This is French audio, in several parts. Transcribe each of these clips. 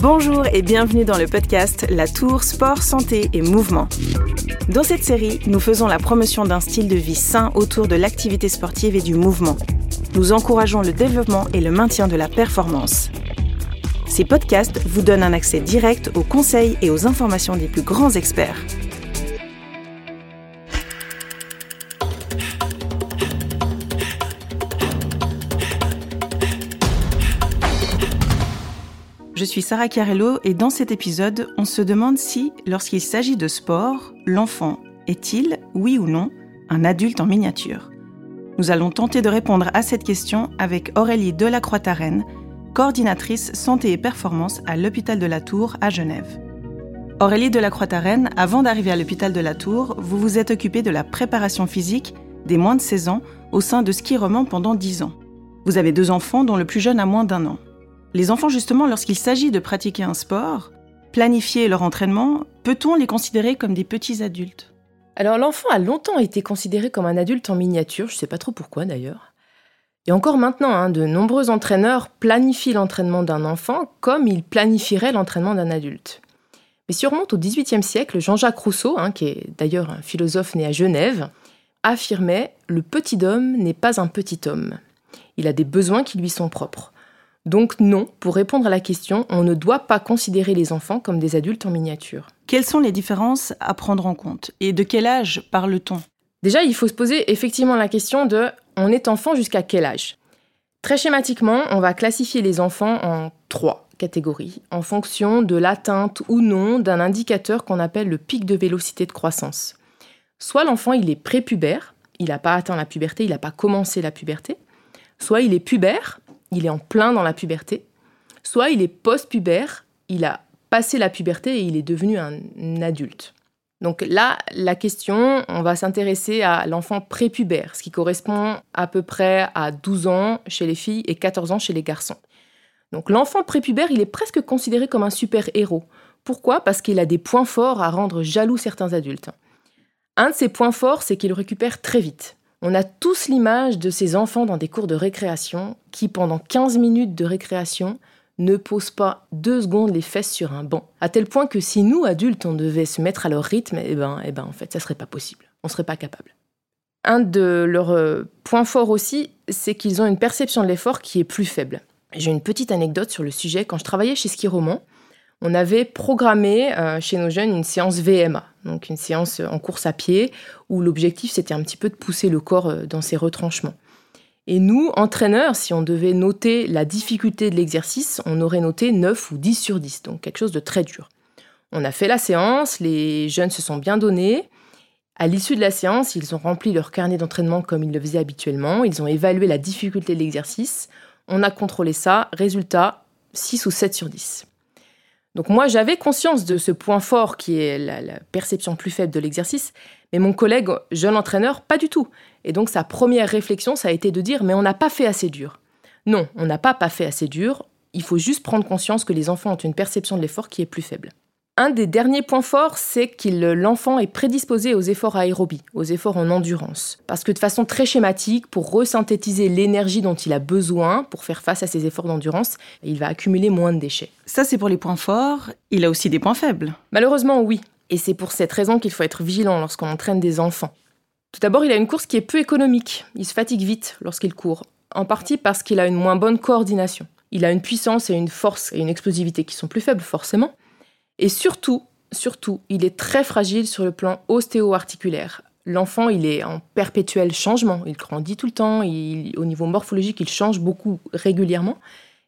Bonjour et bienvenue dans le podcast La Tour Sport, Santé et Mouvement. Dans cette série, nous faisons la promotion d'un style de vie sain autour de l'activité sportive et du mouvement. Nous encourageons le développement et le maintien de la performance. Ces podcasts vous donnent un accès direct aux conseils et aux informations des plus grands experts. Je suis Sarah Chiarello et dans cet épisode, on se demande si, lorsqu'il s'agit de sport, l'enfant est-il, oui ou non, un adulte en miniature? Nous allons tenter de répondre à cette question avec Aurélie Delacroix-Tarenne, coordinatrice santé et performance à l'hôpital de la Tour à Genève. Aurélie Delacroix-Tarenne, avant d'arriver à l'hôpital de la Tour, vous vous êtes occupée de la préparation physique des moins de 16 ans au sein de Ski Roman pendant 10 ans. Vous avez deux enfants dont le plus jeune a moins d'un an. Les enfants, justement, lorsqu'il s'agit de pratiquer un sport, planifier leur entraînement, peut-on les considérer comme des petits adultes? Alors l'enfant a longtemps été considéré comme un adulte en miniature, je ne sais pas trop pourquoi d'ailleurs. Et encore maintenant, hein, de nombreux entraîneurs planifient l'entraînement d'un enfant comme ils planifieraient l'entraînement d'un adulte. Mais si on remonte au XVIIIe siècle, Jean-Jacques Rousseau, hein, qui est d'ailleurs un philosophe né à Genève, affirmait ⁇ Le petit homme n'est pas un petit homme. Il a des besoins qui lui sont propres. Donc non, pour répondre à la question, on ne doit pas considérer les enfants comme des adultes en miniature. Quelles sont les différences à prendre en compte Et de quel âge parle-t-on? Déjà, il faut se poser effectivement la question de on est enfant jusqu'à quel âge? Très schématiquement, on va classifier les enfants en trois catégories, en fonction de l'atteinte ou non d'un indicateur qu'on appelle le pic de vélocité de croissance. Soit l'enfant il est prépubère, il n'a pas atteint la puberté, il n'a pas commencé la puberté, soit il est pubère, il est en plein dans la puberté, soit il est post-pubère, il a passé la puberté et il est devenu un adulte. Donc là, la question, on va s'intéresser à l'enfant prépubère, ce qui correspond à peu près à 12 ans chez les filles et 14 ans chez les garçons. Donc l'enfant prépubère, il est presque considéré comme un super-héros. Pourquoi? Parce qu'il a des points forts à rendre jaloux certains adultes. Un de ses points forts, c'est qu'il récupère très vite. On a tous l'image de ces enfants dans des cours de récréation qui, pendant 15 minutes de récréation, ne posent pas deux secondes les fesses sur un banc. À tel point que si nous, adultes, on devait se mettre à leur rythme, eh ben, eh ben en fait, ça serait pas possible. On serait pas capable. Un de leurs euh, points forts aussi, c'est qu'ils ont une perception de l'effort qui est plus faible. J'ai une petite anecdote sur le sujet. Quand je travaillais chez Ski Roman, on avait programmé euh, chez nos jeunes une séance VMA, donc une séance en course à pied, où l'objectif c'était un petit peu de pousser le corps euh, dans ses retranchements. Et nous, entraîneurs, si on devait noter la difficulté de l'exercice, on aurait noté 9 ou 10 sur 10, donc quelque chose de très dur. On a fait la séance, les jeunes se sont bien donnés. À l'issue de la séance, ils ont rempli leur carnet d'entraînement comme ils le faisaient habituellement, ils ont évalué la difficulté de l'exercice, on a contrôlé ça, résultat 6 ou 7 sur 10. Donc moi, j'avais conscience de ce point fort qui est la, perception plus faible de l'exercice, mais mon collègue, jeune entraîneur, pas du tout. Et donc sa première réflexion, ça a été de dire, mais on n'a pas fait assez dur. Non, on n'a pas pas fait assez dur, il faut juste prendre conscience que les enfants ont une perception de l'effort qui est plus faible. Un des derniers points forts, c'est que l'enfant est prédisposé aux efforts aérobies, aux efforts en endurance. Parce que de façon très schématique, pour resynthétiser l'énergie dont il a besoin pour faire face à ces efforts d'endurance, il va accumuler moins de déchets. Ça, c'est pour les points forts. Il a aussi des points faibles. Malheureusement, oui. Et c'est pour cette raison qu'il faut être vigilant lorsqu'on entraîne des enfants. Tout d'abord, il a une course qui est peu économique. Il se fatigue vite lorsqu'il court, en partie parce qu'il a une moins bonne coordination. Il a une puissance et une force et une explosivité qui sont plus faibles, forcément. Et surtout, surtout, il est très fragile sur le plan ostéo-articulaire. L'enfant, il est en perpétuel changement. Il grandit tout le temps. au niveau morphologique, il change beaucoup régulièrement.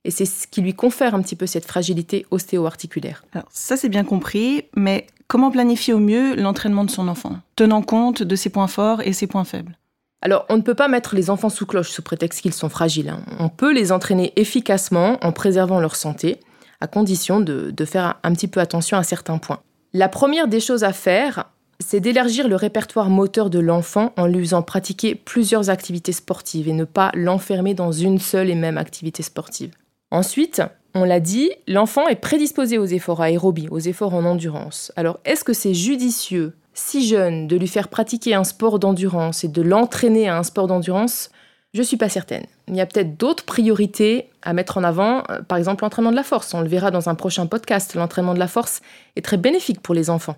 Et c'est ce qui lui confère un petit peu cette fragilité ostéo-articulaire. Alors ça, c'est bien compris, mais comment planifier au mieux l'entraînement de son enfant, tenant compte de ses points forts et ses points faibles? Alors, on ne peut pas mettre les enfants sous cloche sous prétexte qu'ils sont fragiles. Hein. On peut les entraîner efficacement en préservant leur santé, à condition de, faire un petit peu attention à certains points. La première des choses à faire, c'est d'élargir le répertoire moteur de l'enfant en lui faisant pratiquer plusieurs activités sportives et ne pas l'enfermer dans une seule et même activité sportive. Ensuite, on l'a dit, l'enfant est prédisposé aux efforts aérobies, aux efforts en endurance. Alors, est-ce que c'est judicieux, si jeune, de lui faire pratiquer un sport d'endurance et de l'entraîner à un sport d'endurance? Je suis pas certaine. Il y a peut-être d'autres priorités à mettre en avant, euh, par exemple l'entraînement de la force. On le verra dans un prochain podcast. L'entraînement de la force est très bénéfique pour les enfants.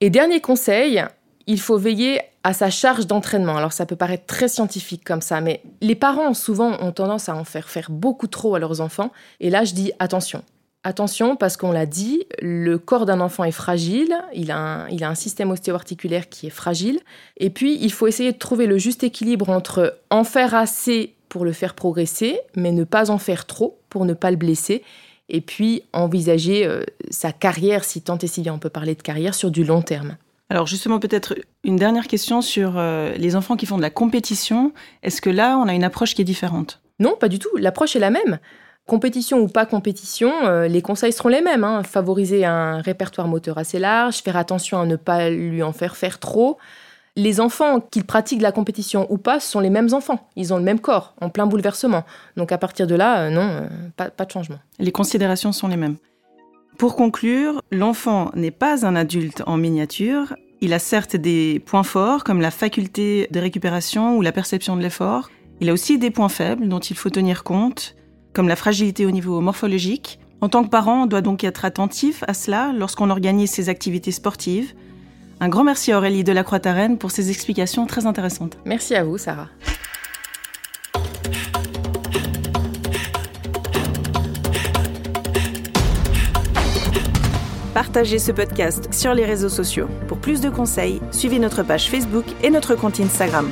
Et dernier conseil, il faut veiller à sa charge d'entraînement. Alors ça peut paraître très scientifique comme ça, mais les parents souvent ont tendance à en faire faire beaucoup trop à leurs enfants. Et là, je dis attention. Attention parce qu'on l'a dit, le corps d'un enfant est fragile, il a, un, il a un système ostéo-articulaire qui est fragile, et puis il faut essayer de trouver le juste équilibre entre en faire assez pour le faire progresser, mais ne pas en faire trop pour ne pas le blesser, et puis envisager euh, sa carrière, si tant et si bien on peut parler de carrière, sur du long terme. Alors justement, peut-être une dernière question sur euh, les enfants qui font de la compétition. Est-ce que là, on a une approche qui est différente? Non, pas du tout. L'approche est la même. Compétition ou pas compétition, euh, les conseils seront les mêmes. Hein. Favoriser un répertoire moteur assez large, faire attention à ne pas lui en faire faire trop. Les enfants, qu'ils pratiquent la compétition ou pas, sont les mêmes enfants. Ils ont le même corps, en plein bouleversement. Donc à partir de là, euh, non, euh, pas, pas de changement. Les considérations sont les mêmes. Pour conclure, l'enfant n'est pas un adulte en miniature. Il a certes des points forts comme la faculté de récupération ou la perception de l'effort. Il a aussi des points faibles dont il faut tenir compte comme la fragilité au niveau morphologique. En tant que parent, on doit donc être attentif à cela lorsqu'on organise ses activités sportives. Un grand merci à Aurélie Delacroix-Tarenne pour ses explications très intéressantes. Merci à vous, Sarah. Partagez ce podcast sur les réseaux sociaux. Pour plus de conseils, suivez notre page Facebook et notre compte Instagram.